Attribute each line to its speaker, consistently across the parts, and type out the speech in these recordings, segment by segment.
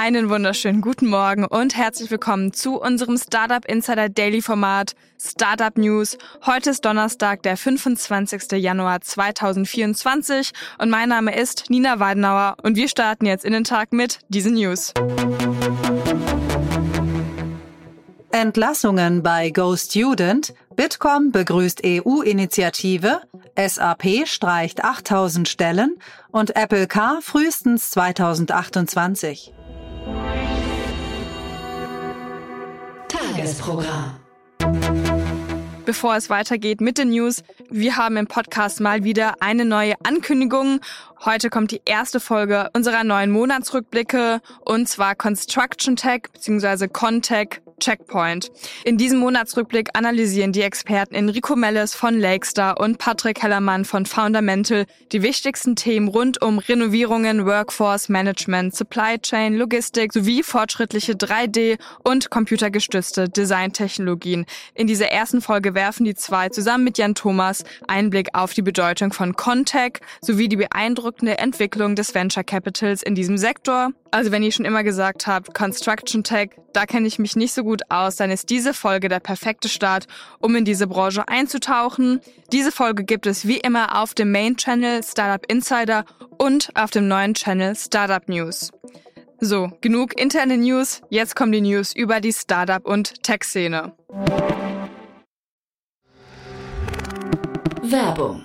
Speaker 1: Einen wunderschönen guten Morgen und herzlich willkommen zu unserem Startup Insider Daily Format Startup News. Heute ist Donnerstag, der 25. Januar 2024 und mein Name ist Nina Weidenauer und wir starten jetzt in den Tag mit diesen News.
Speaker 2: Entlassungen bei Go Student, Bitkom begrüßt EU-Initiative, SAP streicht 8000 Stellen und Apple Car frühestens 2028.
Speaker 3: Tagesprogramm.
Speaker 1: Bevor es weitergeht mit den News, wir haben im Podcast mal wieder eine neue Ankündigung. Heute kommt die erste Folge unserer neuen Monatsrückblicke und zwar Construction Tech bzw. Contech Checkpoint. In diesem Monatsrückblick analysieren die Experten Enrico Melles von Lakestar und Patrick Hellermann von Fundamental die wichtigsten Themen rund um Renovierungen, Workforce Management, Supply Chain, Logistik sowie fortschrittliche 3D- und computergestützte Designtechnologien. In dieser ersten Folge werfen die zwei zusammen mit Jan Thomas Einblick auf die Bedeutung von Contech sowie die beeindruckende Entwicklung des Venture Capitals in diesem Sektor. Also wenn ihr schon immer gesagt habt, Construction Tech, da kenne ich mich nicht so gut aus, dann ist diese Folge der perfekte Start, um in diese Branche einzutauchen. Diese Folge gibt es wie immer auf dem Main Channel Startup Insider und auf dem neuen Channel Startup News. So, genug interne News, jetzt kommen die News über die Startup- und Tech-Szene.
Speaker 3: Werbung.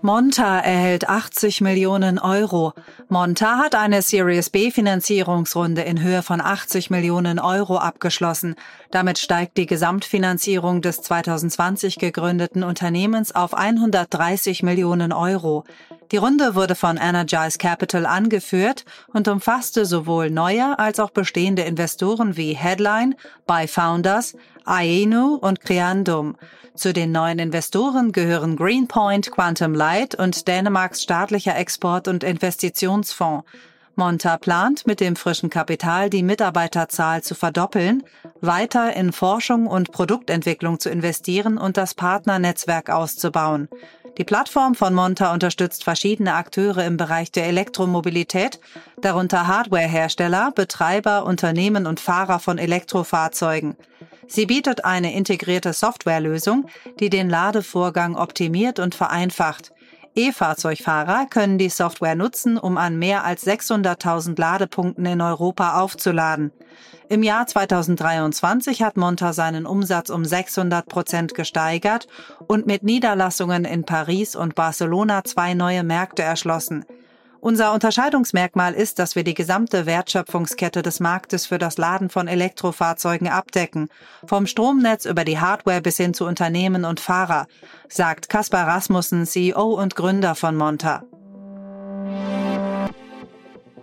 Speaker 2: Monta erhält 80 Millionen Euro. Monta hat eine Series B Finanzierungsrunde in Höhe von 80 Millionen Euro abgeschlossen. Damit steigt die Gesamtfinanzierung des 2020 gegründeten Unternehmens auf 130 Millionen Euro. Die Runde wurde von Energize Capital angeführt und umfasste sowohl neue als auch bestehende Investoren wie Headline, By Founders, Aenu und Creandum. Zu den neuen Investoren gehören Greenpoint, Quantum Light und Dänemarks staatlicher Export- und Investitionsfonds. Monta plant mit dem frischen Kapital die Mitarbeiterzahl zu verdoppeln, weiter in Forschung und Produktentwicklung zu investieren und das Partnernetzwerk auszubauen. Die Plattform von Monta unterstützt verschiedene Akteure im Bereich der Elektromobilität, darunter Hardwarehersteller, Betreiber, Unternehmen und Fahrer von Elektrofahrzeugen. Sie bietet eine integrierte Softwarelösung, die den Ladevorgang optimiert und vereinfacht. E-Fahrzeugfahrer können die Software nutzen, um an mehr als 600.000 Ladepunkten in Europa aufzuladen. Im Jahr 2023 hat Monta seinen Umsatz um 600 Prozent gesteigert und mit Niederlassungen in Paris und Barcelona zwei neue Märkte erschlossen. Unser Unterscheidungsmerkmal ist, dass wir die gesamte Wertschöpfungskette des Marktes für das Laden von Elektrofahrzeugen abdecken, vom Stromnetz über die Hardware bis hin zu Unternehmen und Fahrer, sagt Kaspar Rasmussen, CEO und Gründer von Monta.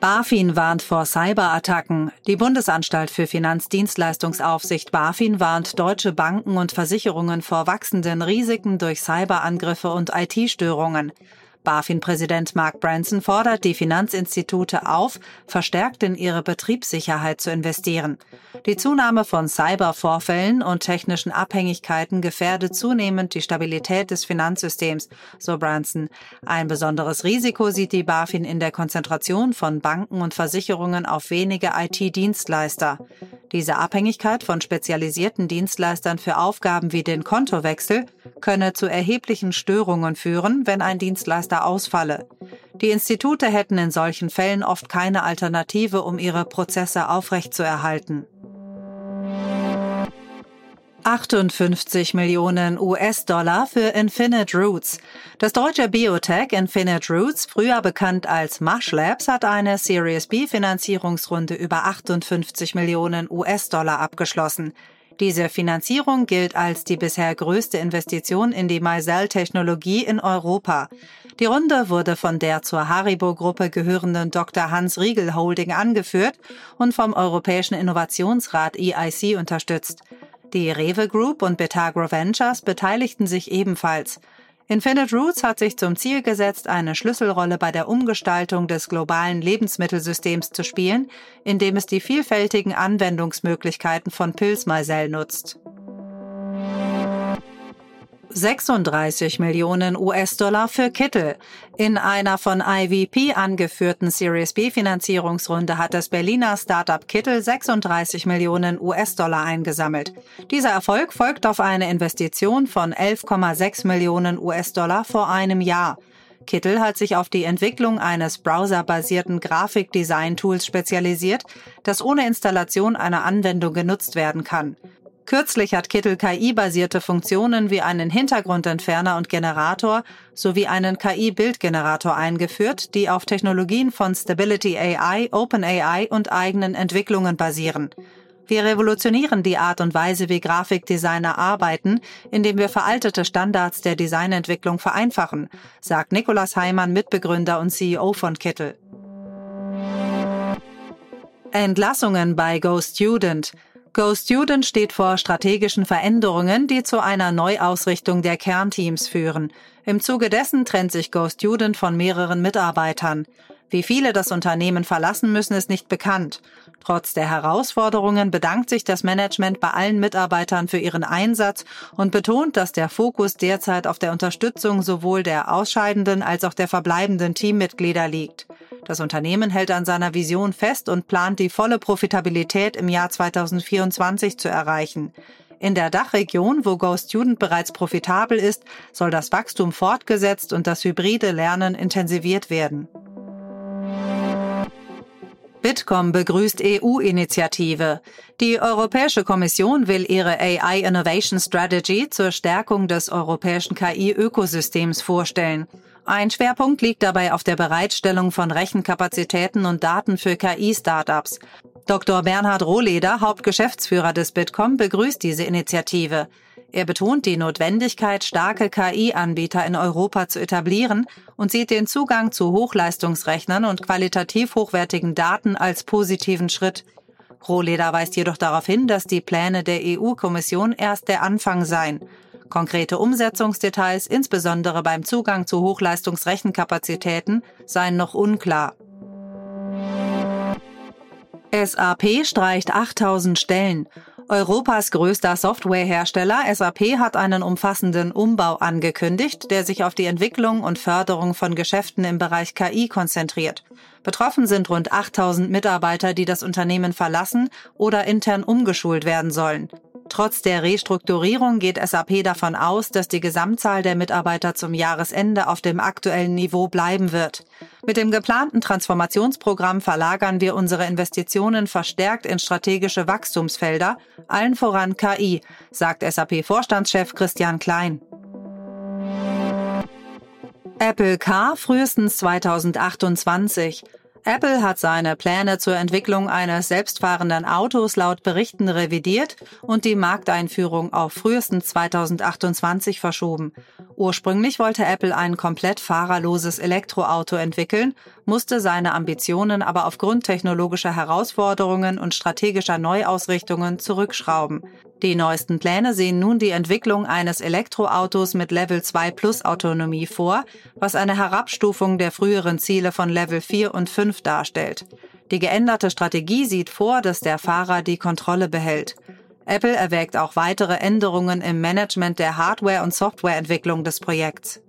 Speaker 2: BaFin warnt vor Cyberattacken. Die Bundesanstalt für Finanzdienstleistungsaufsicht BaFin warnt deutsche Banken und Versicherungen vor wachsenden Risiken durch Cyberangriffe und IT-Störungen. BaFin-Präsident Mark Branson fordert die Finanzinstitute auf, verstärkt in ihre Betriebssicherheit zu investieren. Die Zunahme von Cybervorfällen und technischen Abhängigkeiten gefährdet zunehmend die Stabilität des Finanzsystems, so Branson. Ein besonderes Risiko sieht die BaFin in der Konzentration von Banken und Versicherungen auf wenige IT-Dienstleister. Diese Abhängigkeit von spezialisierten Dienstleistern für Aufgaben wie den Kontowechsel könne zu erheblichen Störungen führen, wenn ein Dienstleister ausfalle. Die Institute hätten in solchen Fällen oft keine Alternative, um ihre Prozesse aufrechtzuerhalten. 58 Millionen US-Dollar für Infinite Roots. Das deutsche Biotech Infinite Roots, früher bekannt als Mush Labs, hat eine Series B Finanzierungsrunde über 58 Millionen US-Dollar abgeschlossen. Diese Finanzierung gilt als die bisher größte Investition in die Micelle-Technologie in Europa. Die Runde wurde von der zur Haribo-Gruppe gehörenden Dr. Hans Riegel Holding angeführt und vom Europäischen Innovationsrat EIC unterstützt. Die Rewe Group und Betagro Ventures beteiligten sich ebenfalls. Infinite Roots hat sich zum Ziel gesetzt, eine Schlüsselrolle bei der Umgestaltung des globalen Lebensmittelsystems zu spielen, indem es die vielfältigen Anwendungsmöglichkeiten von Pilzmeisel nutzt. 36 Millionen US-Dollar für Kittel. In einer von IVP angeführten Series B Finanzierungsrunde hat das Berliner Startup Kittel 36 Millionen US-Dollar eingesammelt. Dieser Erfolg folgt auf eine Investition von 11,6 Millionen US-Dollar vor einem Jahr. Kittel hat sich auf die Entwicklung eines browserbasierten Grafikdesign-Tools spezialisiert, das ohne Installation einer Anwendung genutzt werden kann. Kürzlich hat Kittel KI-basierte Funktionen wie einen Hintergrundentferner und Generator sowie einen KI-Bildgenerator eingeführt, die auf Technologien von Stability AI, OpenAI und eigenen Entwicklungen basieren. Wir revolutionieren die Art und Weise, wie Grafikdesigner arbeiten, indem wir veraltete Standards der Designentwicklung vereinfachen, sagt Nikolaus Heimann, Mitbegründer und CEO von Kittel. Entlassungen bei GoStudent. GoStudent steht vor strategischen Veränderungen, die zu einer Neuausrichtung der Kernteams führen. Im Zuge dessen trennt sich GoStudent von mehreren Mitarbeitern. Wie viele das Unternehmen verlassen müssen, ist nicht bekannt. Trotz der Herausforderungen bedankt sich das Management bei allen Mitarbeitern für ihren Einsatz und betont, dass der Fokus derzeit auf der Unterstützung sowohl der ausscheidenden als auch der verbleibenden Teammitglieder liegt. Das Unternehmen hält an seiner Vision fest und plant die volle Profitabilität im Jahr 2024 zu erreichen. In der Dachregion, wo GoStudent bereits profitabel ist, soll das Wachstum fortgesetzt und das hybride Lernen intensiviert werden. Bitkom begrüßt EU-Initiative. Die Europäische Kommission will ihre AI Innovation Strategy zur Stärkung des europäischen KI-Ökosystems vorstellen. Ein Schwerpunkt liegt dabei auf der Bereitstellung von Rechenkapazitäten und Daten für KI-Startups. Dr. Bernhard Rohleder, Hauptgeschäftsführer des Bitkom, begrüßt diese Initiative. Er betont die Notwendigkeit, starke KI-Anbieter in Europa zu etablieren und sieht den Zugang zu Hochleistungsrechnern und qualitativ hochwertigen Daten als positiven Schritt. Rohleder weist jedoch darauf hin, dass die Pläne der EU-Kommission erst der Anfang seien. Konkrete Umsetzungsdetails, insbesondere beim Zugang zu Hochleistungsrechenkapazitäten, seien noch unklar. SAP streicht 8000 Stellen. Europas größter Softwarehersteller SAP hat einen umfassenden Umbau angekündigt, der sich auf die Entwicklung und Förderung von Geschäften im Bereich KI konzentriert. Betroffen sind rund 8000 Mitarbeiter, die das Unternehmen verlassen oder intern umgeschult werden sollen. Trotz der Restrukturierung geht SAP davon aus, dass die Gesamtzahl der Mitarbeiter zum Jahresende auf dem aktuellen Niveau bleiben wird. Mit dem geplanten Transformationsprogramm verlagern wir unsere Investitionen verstärkt in strategische Wachstumsfelder, allen voran KI, sagt SAP-Vorstandschef Christian Klein. Apple Car frühestens 2028. Apple hat seine Pläne zur Entwicklung eines selbstfahrenden Autos laut Berichten revidiert und die Markteinführung auf frühestens 2028 verschoben. Ursprünglich wollte Apple ein komplett fahrerloses Elektroauto entwickeln, musste seine Ambitionen aber aufgrund technologischer Herausforderungen und strategischer Neuausrichtungen zurückschrauben. Die neuesten Pläne sehen nun die Entwicklung eines Elektroautos mit Level 2 Plus Autonomie vor, was eine Herabstufung der früheren Ziele von Level 4 und 5 darstellt. Die geänderte Strategie sieht vor, dass der Fahrer die Kontrolle behält. Apple erwägt auch weitere Änderungen im Management der Hardware- und Softwareentwicklung des Projekts.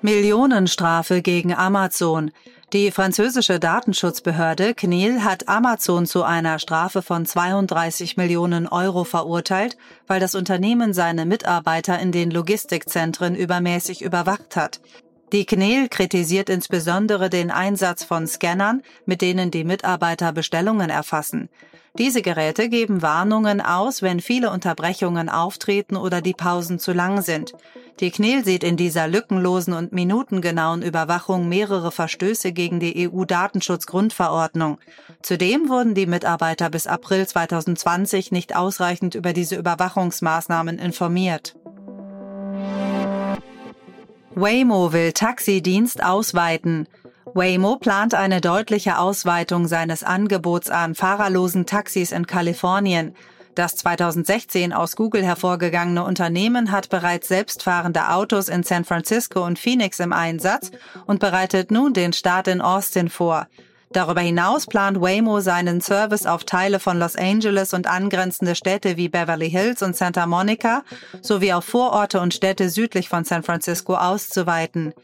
Speaker 2: Millionenstrafe gegen Amazon. Die französische Datenschutzbehörde CNIL hat Amazon zu einer Strafe von 32 Millionen Euro verurteilt, weil das Unternehmen seine Mitarbeiter in den Logistikzentren übermäßig überwacht hat. Die CNIL kritisiert insbesondere den Einsatz von Scannern, mit denen die Mitarbeiter Bestellungen erfassen. Diese Geräte geben Warnungen aus, wenn viele Unterbrechungen auftreten oder die Pausen zu lang sind. Die CNIL sieht in dieser lückenlosen und minutengenauen Überwachung mehrere Verstöße gegen die EU-Datenschutzgrundverordnung. Zudem wurden die Mitarbeiter bis April 2020 nicht ausreichend über diese Überwachungsmaßnahmen informiert. Waymo will Taxidienst ausweiten. Waymo plant eine deutliche Ausweitung seines Angebots an fahrerlosen Taxis in Kalifornien. Das 2016 aus Google hervorgegangene Unternehmen hat bereits selbstfahrende Autos in San Francisco und Phoenix im Einsatz und bereitet nun den Start in Austin vor. Darüber hinaus plant Waymo seinen Service auf Teile von Los Angeles und angrenzende Städte wie Beverly Hills und Santa Monica sowie auf Vororte und Städte südlich von San Francisco auszuweiten.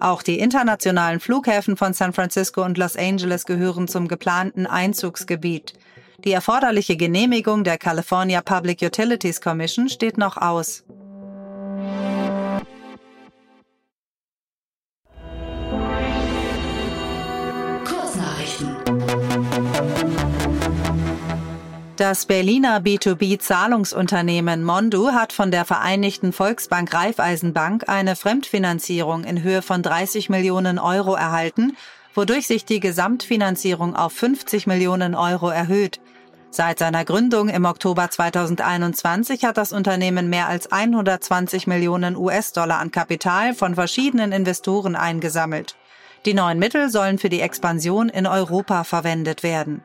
Speaker 2: Auch die internationalen Flughäfen von San Francisco und Los Angeles gehören zum geplanten Einzugsgebiet. Die erforderliche Genehmigung der California Public Utilities Commission steht noch aus. Das Berliner B2B-Zahlungsunternehmen Mondu hat von der Vereinigten Volksbank Raiffeisenbank eine Fremdfinanzierung in Höhe von 30 Millionen Euro erhalten, wodurch sich die Gesamtfinanzierung auf 50 Millionen Euro erhöht. Seit seiner Gründung im Oktober 2021 hat das Unternehmen mehr als 120 Millionen US-Dollar an Kapital von verschiedenen Investoren eingesammelt. Die neuen Mittel sollen für die Expansion in Europa verwendet werden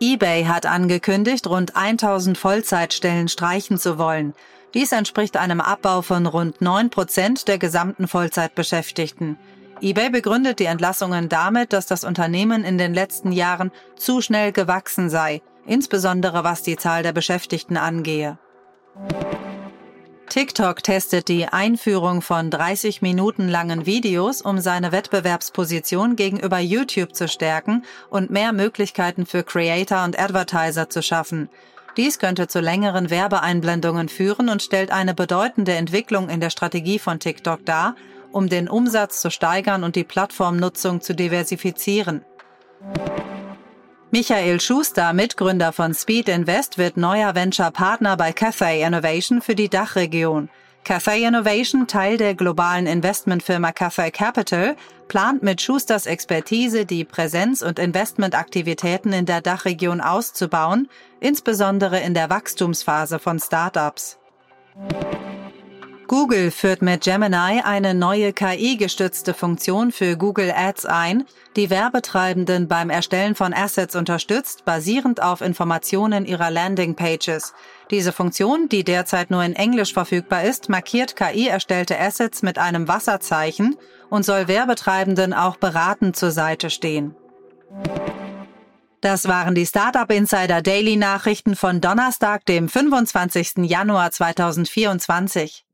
Speaker 2: eBay hat angekündigt, rund 1000 Vollzeitstellen streichen zu wollen. Dies entspricht einem Abbau von rund 9 Prozent der gesamten Vollzeitbeschäftigten. eBay begründet die Entlassungen damit, dass das Unternehmen in den letzten Jahren zu schnell gewachsen sei, insbesondere was die Zahl der Beschäftigten angehe. TikTok testet die Einführung von 30 Minuten langen Videos, um seine Wettbewerbsposition gegenüber YouTube zu stärken und mehr Möglichkeiten für Creator und Advertiser zu schaffen. Dies könnte zu längeren Werbeeinblendungen führen und stellt eine bedeutende Entwicklung in der Strategie von TikTok dar, um den Umsatz zu steigern und die Plattformnutzung zu diversifizieren. Michael Schuster, Mitgründer von Speed Invest, wird neuer Venture-Partner bei Cathay Innovation für die Dachregion. Cathay Innovation, Teil der globalen Investmentfirma Cathay Capital, plant mit Schusters Expertise die Präsenz- und Investmentaktivitäten in der Dachregion auszubauen, insbesondere in der Wachstumsphase von Startups. Google führt mit Gemini eine neue KI-gestützte Funktion für Google Ads ein, die Werbetreibenden beim Erstellen von Assets unterstützt, basierend auf Informationen ihrer Landingpages. Diese Funktion, die derzeit nur in Englisch verfügbar ist, markiert KI-erstellte Assets mit einem Wasserzeichen und soll Werbetreibenden auch beratend zur Seite stehen. Das waren die Startup Insider Daily Nachrichten von Donnerstag, dem 25. Januar 2024.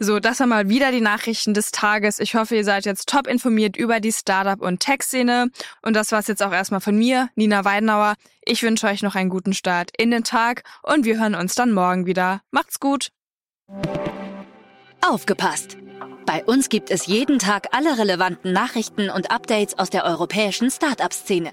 Speaker 1: So, das waren mal wieder die Nachrichten des Tages. Ich hoffe, ihr seid jetzt top informiert über die Startup- und Tech-Szene. Und das war's jetzt auch erstmal von mir, Nina Weidenauer. Ich wünsche euch noch einen guten Start in den Tag und wir hören uns dann morgen wieder. Macht's gut!
Speaker 3: Aufgepasst! Bei uns gibt es jeden Tag alle relevanten Nachrichten und Updates aus der europäischen Startup-Szene.